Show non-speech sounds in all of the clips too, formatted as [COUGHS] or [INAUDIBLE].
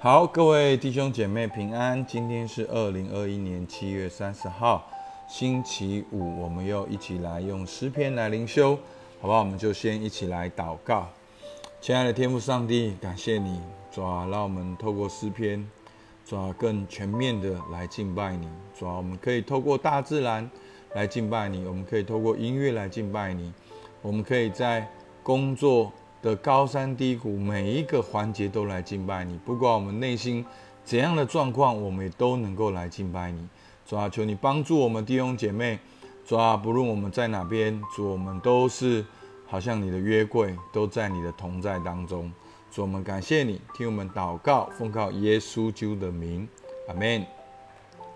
好，各位弟兄姐妹平安。今天是二零二一年七月三十号，星期五，我们又一起来用诗篇来灵修，好不好？我们就先一起来祷告。亲爱的天父上帝，感谢你，主啊，让我们透过诗篇，主啊，更全面的来敬拜你。主啊，我们可以透过大自然来敬拜你，我们可以透过音乐来敬拜你，我们可以在工作。的高山低谷，每一个环节都来敬拜你。不管我们内心怎样的状况，我们也都能够来敬拜你。主啊，求你帮助我们弟兄姐妹。主啊，不论我们在哪边，主我们都是好像你的约柜，都在你的同在当中。主，我们感谢你，听我们祷告，奉靠耶稣基督的名，阿门。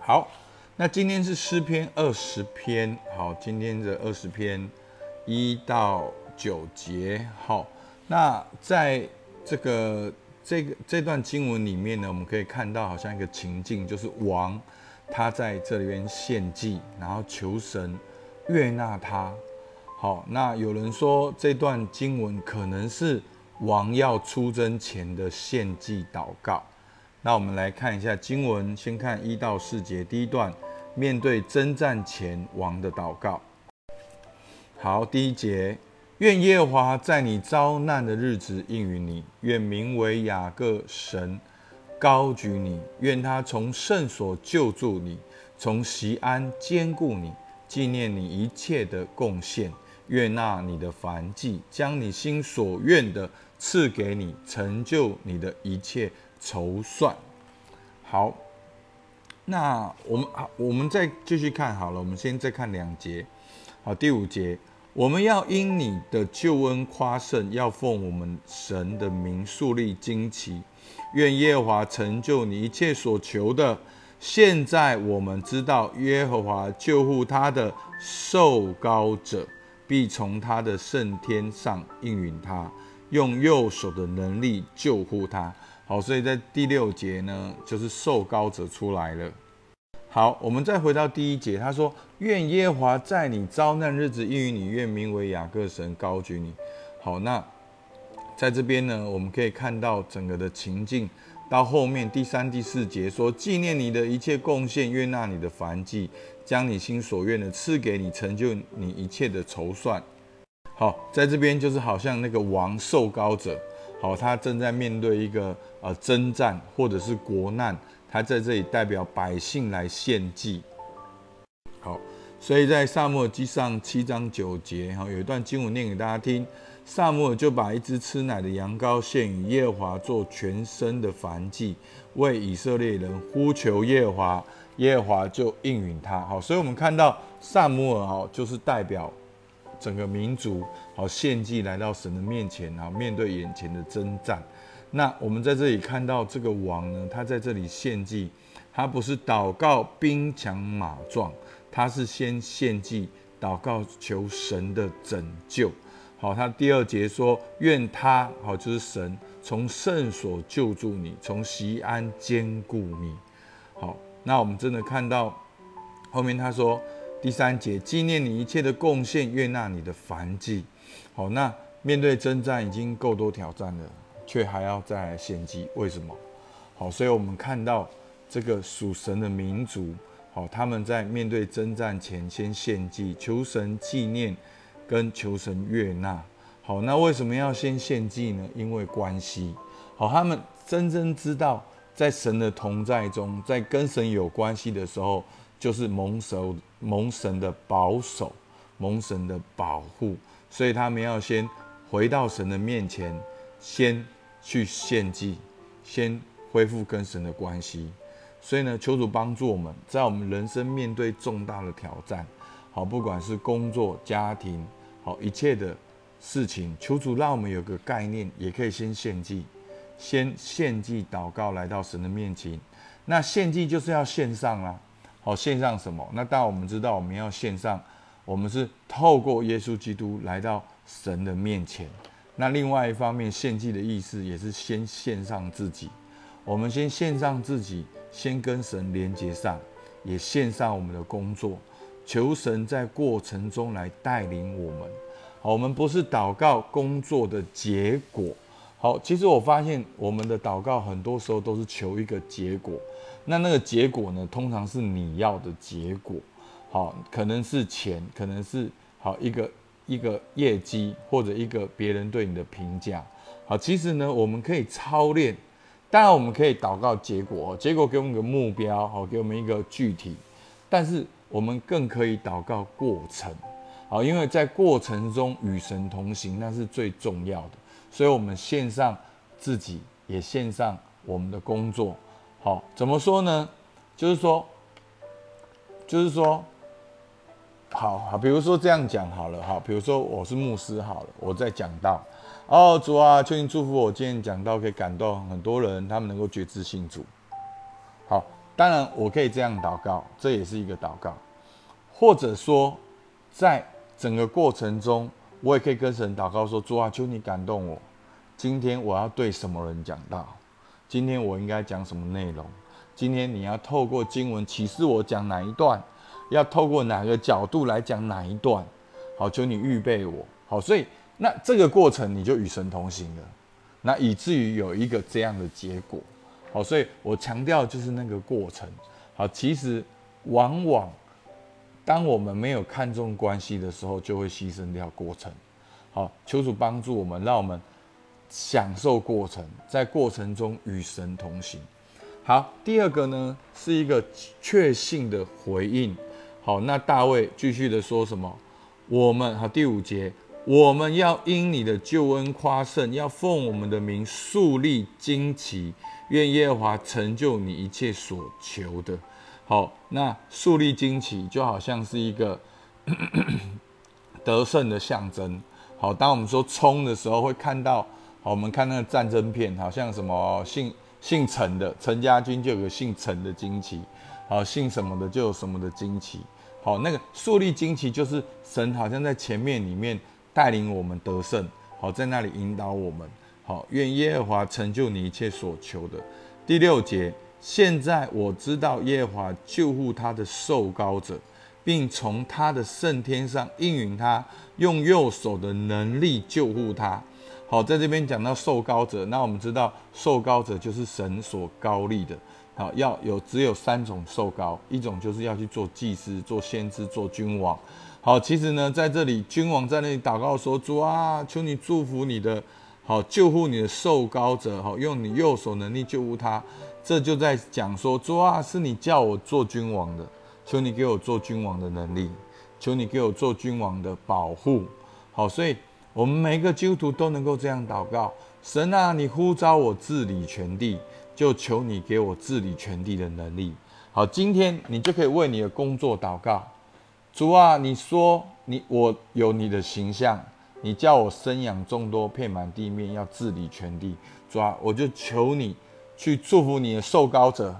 好，那今天是诗篇二十篇。好，今天的二十篇一到九节。好。那在这个这个这段经文里面呢，我们可以看到好像一个情境，就是王他在这里边献祭，然后求神悦纳他。好，那有人说这段经文可能是王要出征前的献祭祷告。那我们来看一下经文，先看一到四节，第一段面对征战前王的祷告。好，第一节。愿耶和华在你遭难的日子应允你；愿名为雅各神高举你；愿他从圣所救助你，从西安坚固你，纪念你一切的贡献，悦纳你的凡祭，将你心所愿的赐给你，成就你的一切筹算。好，那我们，我们再继续看好了。我们先再看两节，好，第五节。我们要因你的救恩夸胜，要奉我们神的名树立旌旗。愿耶和华成就你一切所求的。现在我们知道，耶和华救护他的受高者，必从他的圣天上应允他，用右手的能力救护他。好，所以在第六节呢，就是受高者出来了。好，我们再回到第一节，他说：“愿耶华在你遭难日子应允你，愿名为雅各神高举你。”好，那在这边呢，我们可以看到整个的情境。到后面第三、第四节说：“纪念你的一切贡献，悦纳你的凡祭，将你心所愿的赐给你，成就你一切的筹算。”好，在这边就是好像那个王受高者，好，他正在面对一个呃征战或者是国难。他在这里代表百姓来献祭，好，所以在萨母尔记上七章九节，哈，有一段经文念给大家听。萨母尔就把一只吃奶的羊羔献与耶和华做全身的燔祭，为以色列人呼求耶和华，耶和华就应允他。好，所以我们看到萨母尔，哈，就是代表整个民族，好献祭来到神的面前，好面对眼前的征战。那我们在这里看到这个王呢，他在这里献祭，他不是祷告兵强马壮，他是先献祭祷告求神的拯救。好，他第二节说，愿他好就是神从圣所救助你，从西安坚固你。好，那我们真的看到后面他说第三节纪念你一切的贡献，悦纳你的凡祭。好，那面对征战已经够多挑战了。却还要再来献祭，为什么？好，所以我们看到这个属神的民族，好，他们在面对征战前先献祭，求神纪念跟求神悦纳。好，那为什么要先献祭呢？因为关系。好，他们真正知道，在神的同在中，在跟神有关系的时候，就是蒙神蒙神的保守，蒙神的保护，所以他们要先回到神的面前，先。去献祭，先恢复跟神的关系。所以呢，求主帮助我们，在我们人生面对重大的挑战，好，不管是工作、家庭，好一切的事情，求主让我们有个概念，也可以先献祭，先献祭祷告来到神的面前。那献祭就是要献上啦，好，献上什么？那当然我们知道，我们要献上，我们是透过耶稣基督来到神的面前。那另外一方面，献祭的意思也是先献上自己。我们先献上自己，先跟神连接上，也献上我们的工作，求神在过程中来带领我们。好，我们不是祷告工作的结果，好，其实我发现我们的祷告很多时候都是求一个结果，那那个结果呢，通常是你要的结果。好，可能是钱，可能是好一个一个业绩，或者一个别人对你的评价。好，其实呢，我们可以操练，当然我们可以祷告结果，结果给我们一个目标，好，给我们一个具体。但是我们更可以祷告过程，好，因为在过程中与神同行，那是最重要的。所以，我们献上自己，也献上我们的工作。好，怎么说呢？就是说，就是说。好好，比如说这样讲好了，哈，比如说我是牧师好了，我在讲到，哦，主啊，求你祝福我今天讲到可以感动很多人，他们能够觉知信主。好，当然我可以这样祷告，这也是一个祷告，或者说在整个过程中，我也可以跟神祷告说，主啊，求你感动我，今天我要对什么人讲到？今天我应该讲什么内容？今天你要透过经文启示我讲哪一段？要透过哪个角度来讲哪一段？好，求你预备我。好，所以那这个过程你就与神同行了，那以至于有一个这样的结果。好，所以我强调就是那个过程。好，其实往往当我们没有看重关系的时候，就会牺牲掉过程。好，求主帮助我们，让我们享受过程，在过程中与神同行。好，第二个呢是一个确信的回应。好，那大卫继续的说什么？我们好第五节，我们要因你的救恩夸胜，要奉我们的名树立旌旗，愿耶和华成就你一切所求的。好，那树立旌旗就好像是一个得胜的象征。好，当我们说冲的时候，会看到，好，我们看那个战争片，好像什么姓姓陈的陈家军就有个姓陈的旌旗。好，信什么的就有什么的惊奇。好，那个树立惊奇就是神好像在前面里面带领我们得胜。好，在那里引导我们。好，愿耶和华成就你一切所求的。第六节，现在我知道耶和华救护他的受膏者，并从他的圣天上应允他，用右手的能力救护他。好，在这边讲到受膏者，那我们知道受膏者就是神所高立的。要有只有三种受膏，一种就是要去做祭司、做先知、做君王。好，其实呢，在这里君王在那里祷告说：“主啊，求你祝福你的，好救护你的受膏者，好用你右手能力救护他。”这就在讲说：“主啊，是你叫我做君王的，求你给我做君王的能力，求你给我做君王的保护。”好，所以我们每个基督徒都能够这样祷告：神啊，你呼召我治理全地。就求你给我治理全地的能力。好，今天你就可以为你的工作祷告。主啊，你说你我有你的形象，你叫我生养众多，遍满地面，要治理全地。主啊，我就求你去祝福你的受膏者。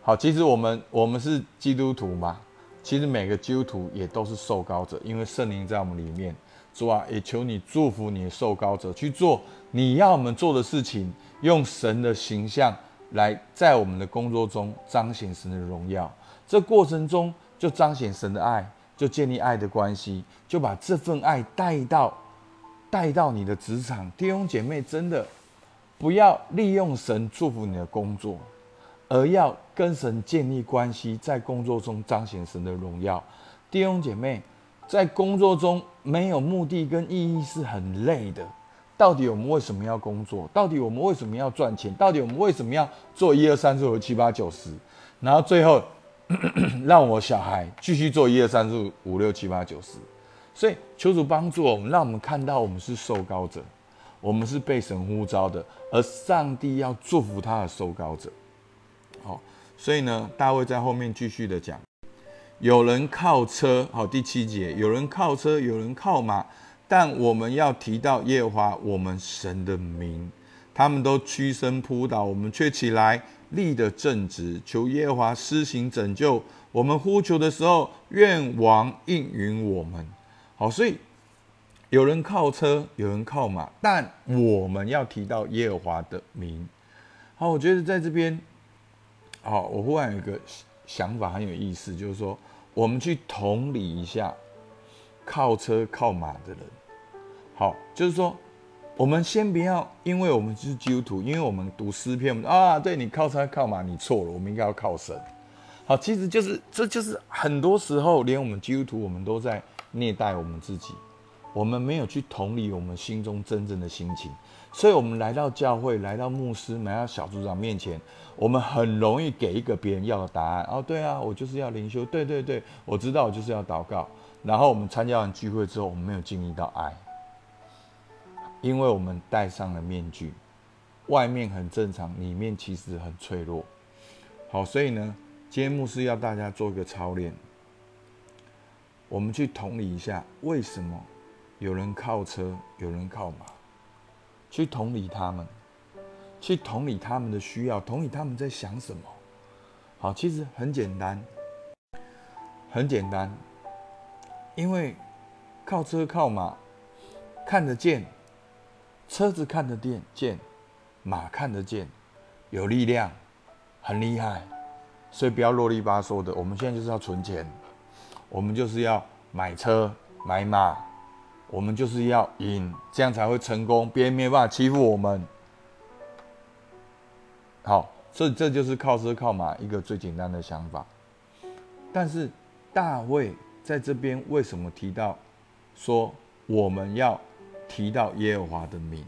好，其实我们我们是基督徒嘛，其实每个基督徒也都是受膏者，因为圣灵在我们里面。主啊，也求你祝福你的受膏者去做你要我们做的事情，用神的形象。来，在我们的工作中彰显神的荣耀，这过程中就彰显神的爱，就建立爱的关系，就把这份爱带到带到你的职场。弟兄姐妹，真的不要利用神祝福你的工作，而要跟神建立关系，在工作中彰显神的荣耀。弟兄姐妹，在工作中没有目的跟意义是很累的。到底我们为什么要工作？到底我们为什么要赚钱？到底我们为什么要做一二三四五六七八九十？然后最后 [COUGHS] 让我小孩继续做一二三四五六七八九十。所以求主帮助我们，让我们看到我们是受膏者，我们是被神呼召的，而上帝要祝福他的受膏者。好，所以呢，大卫在后面继续的讲：有人靠车，好，第七节，有人靠车，有人靠马。但我们要提到耶和华我们神的名，他们都屈身扑倒，我们却起来立的正直，求耶和华施行拯救。我们呼求的时候，愿王应允我们。好，所以有人靠车，有人靠马，但我们要提到耶和华的名。好，我觉得在这边，好，我忽然有个想法很有意思，就是说，我们去同理一下靠车靠马的人。好，就是说，我们先不要，因为我们是基督徒，因为我们读诗篇，啊，对你靠山靠马，你错了，我们应该要靠神。好，其实就是这就是很多时候，连我们基督徒，我们都在虐待我们自己，我们没有去同理我们心中真正的心情，所以我们来到教会，来到牧师，来到小组长面前，我们很容易给一个别人要的答案。哦，对啊，我就是要灵修，对对对，我知道，我就是要祷告。然后我们参加完聚会之后，我们没有经历到爱。因为我们戴上了面具，外面很正常，里面其实很脆弱。好，所以呢，今天牧师要大家做一个操练，我们去同理一下，为什么有人靠车，有人靠马，去同理他们，去同理他们的需要，同理他们在想什么。好，其实很简单，很简单，因为靠车靠马看得见。车子看得见，见马看得见，有力量，很厉害，所以不要啰里吧嗦的。我们现在就是要存钱，我们就是要买车买马，我们就是要赢，这样才会成功，别人没有办法欺负我们。好，所以这就是靠车靠马一个最简单的想法。但是大卫在这边为什么提到说我们要？提到耶和华的名，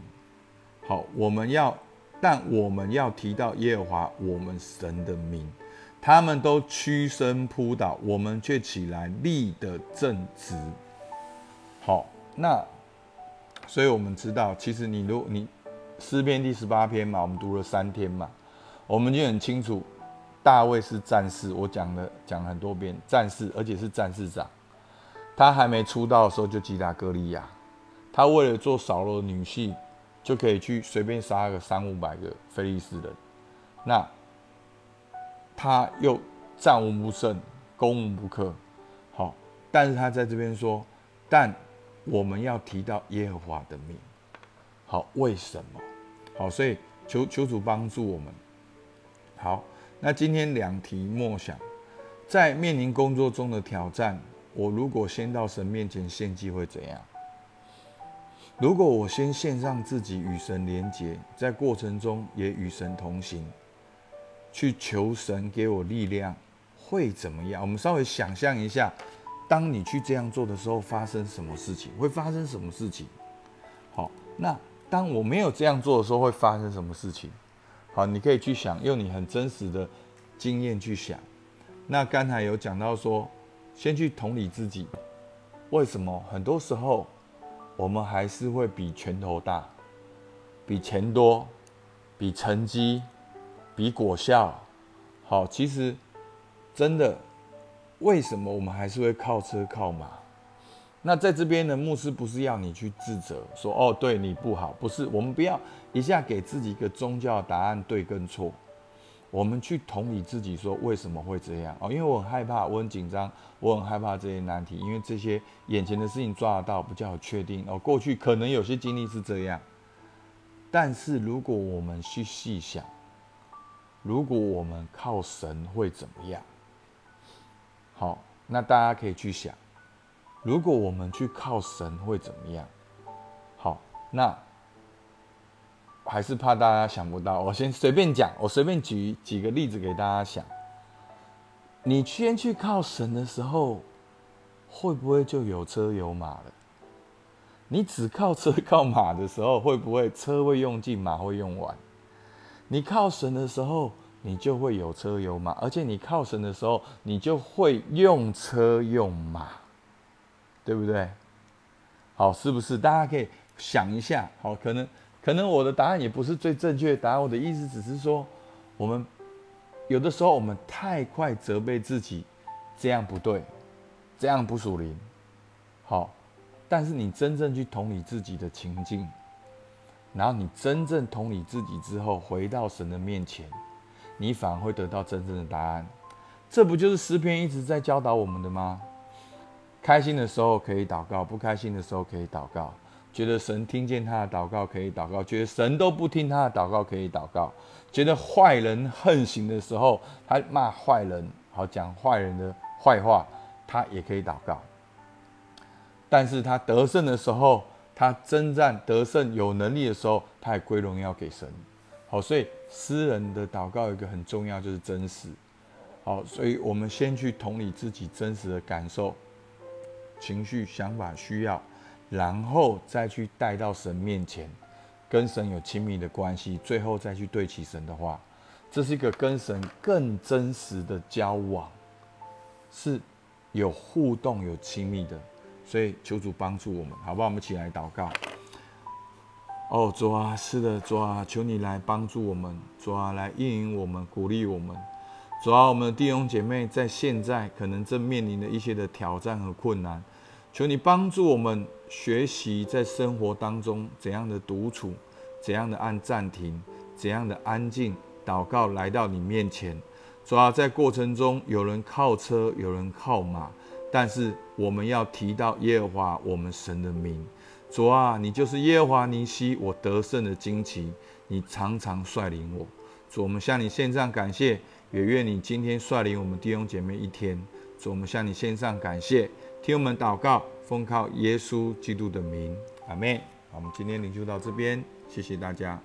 好，我们要，但我们要提到耶和华我们神的名，他们都屈身扑倒，我们却起来立得正直。好，那，所以我们知道，其实你如你诗篇第十八篇嘛，我们读了三天嘛，我们就很清楚，大卫是战士，我讲了讲很多遍，战士，而且是战士长，他还没出道的时候就击打歌利亚。他为了做扫罗的女婿，就可以去随便杀个三五百个菲利斯人，那他又战无不胜，攻无不克。好，但是他在这边说，但我们要提到耶和华的名。好，为什么？好，所以求求主帮助我们。好，那今天两题默想，在面临工作中的挑战，我如果先到神面前献祭会怎样？如果我先献上自己与神连结，在过程中也与神同行，去求神给我力量，会怎么样？我们稍微想象一下，当你去这样做的时候，发生什么事情？会发生什么事情？好，那当我没有这样做的时候，会发生什么事情？好，你可以去想，用你很真实的经验去想。那刚才有讲到说，先去同理自己，为什么很多时候？我们还是会比拳头大，比钱多，比成绩，比果效好。其实，真的，为什么我们还是会靠车靠马？那在这边呢，牧师不是要你去自责，说哦，对你不好，不是。我们不要一下给自己一个宗教答案，对跟错。我们去同理自己，说为什么会这样哦？因为我很害怕，我很紧张，我很害怕这些难题，因为这些眼前的事情抓得到，比较确定哦。过去可能有些经历是这样，但是如果我们去细想，如果我们靠神会怎么样？好，那大家可以去想，如果我们去靠神会怎么样？好，那。还是怕大家想不到，我先随便讲，我随便举几个例子给大家想。你先去靠神的时候，会不会就有车有马了？你只靠车靠马的时候，会不会车会用尽，马会用完？你靠神的时候，你就会有车有马，而且你靠神的时候，你就会用车用马，对不对？好，是不是？大家可以想一下，好，可能。可能我的答案也不是最正确答案。我的意思只是说，我们有的时候我们太快责备自己，这样不对，这样不属灵。好，但是你真正去同理自己的情境，然后你真正同理自己之后，回到神的面前，你反而会得到真正的答案。这不就是诗篇一直在教导我们的吗？开心的时候可以祷告，不开心的时候可以祷告。觉得神听见他的祷告可以祷告，觉得神都不听他的祷告可以祷告。觉得坏人横行的时候，他骂坏人，好讲坏人的坏话，他也可以祷告。但是他得胜的时候，他征战得胜有能力的时候，他也归荣耀给神。好，所以诗人的祷告有一个很重要，就是真实。好，所以我们先去同理自己真实的感受、情绪、想法、需要，然后再去带到神面前，跟神有亲密的关系，最后再去对齐神的话，这是一个跟神更真实的交往，是有互动、有亲密的。所以求主帮助我们，好不好？我们一起来祷告。哦，主啊，是的，主啊，求你来帮助我们，主啊，来应允我们，鼓励我们。主啊我们的弟兄姐妹在现在可能正面临的一些的挑战和困难，求你帮助我们学习在生活当中怎样的独处，怎样的按暂停，怎样的安静祷告来到你面前。主要在过程中有人靠车，有人靠马，但是我们要提到耶和华我们神的名。主啊，你就是耶和华尼西，我得胜的旌旗，你常常率领我。主，我们向你献上感谢。也愿你今天率领我们弟兄姐妹一天，主我们向你献上感谢，听我们祷告，奉靠耶稣基督的名，阿门。我们今天领就到这边，谢谢大家。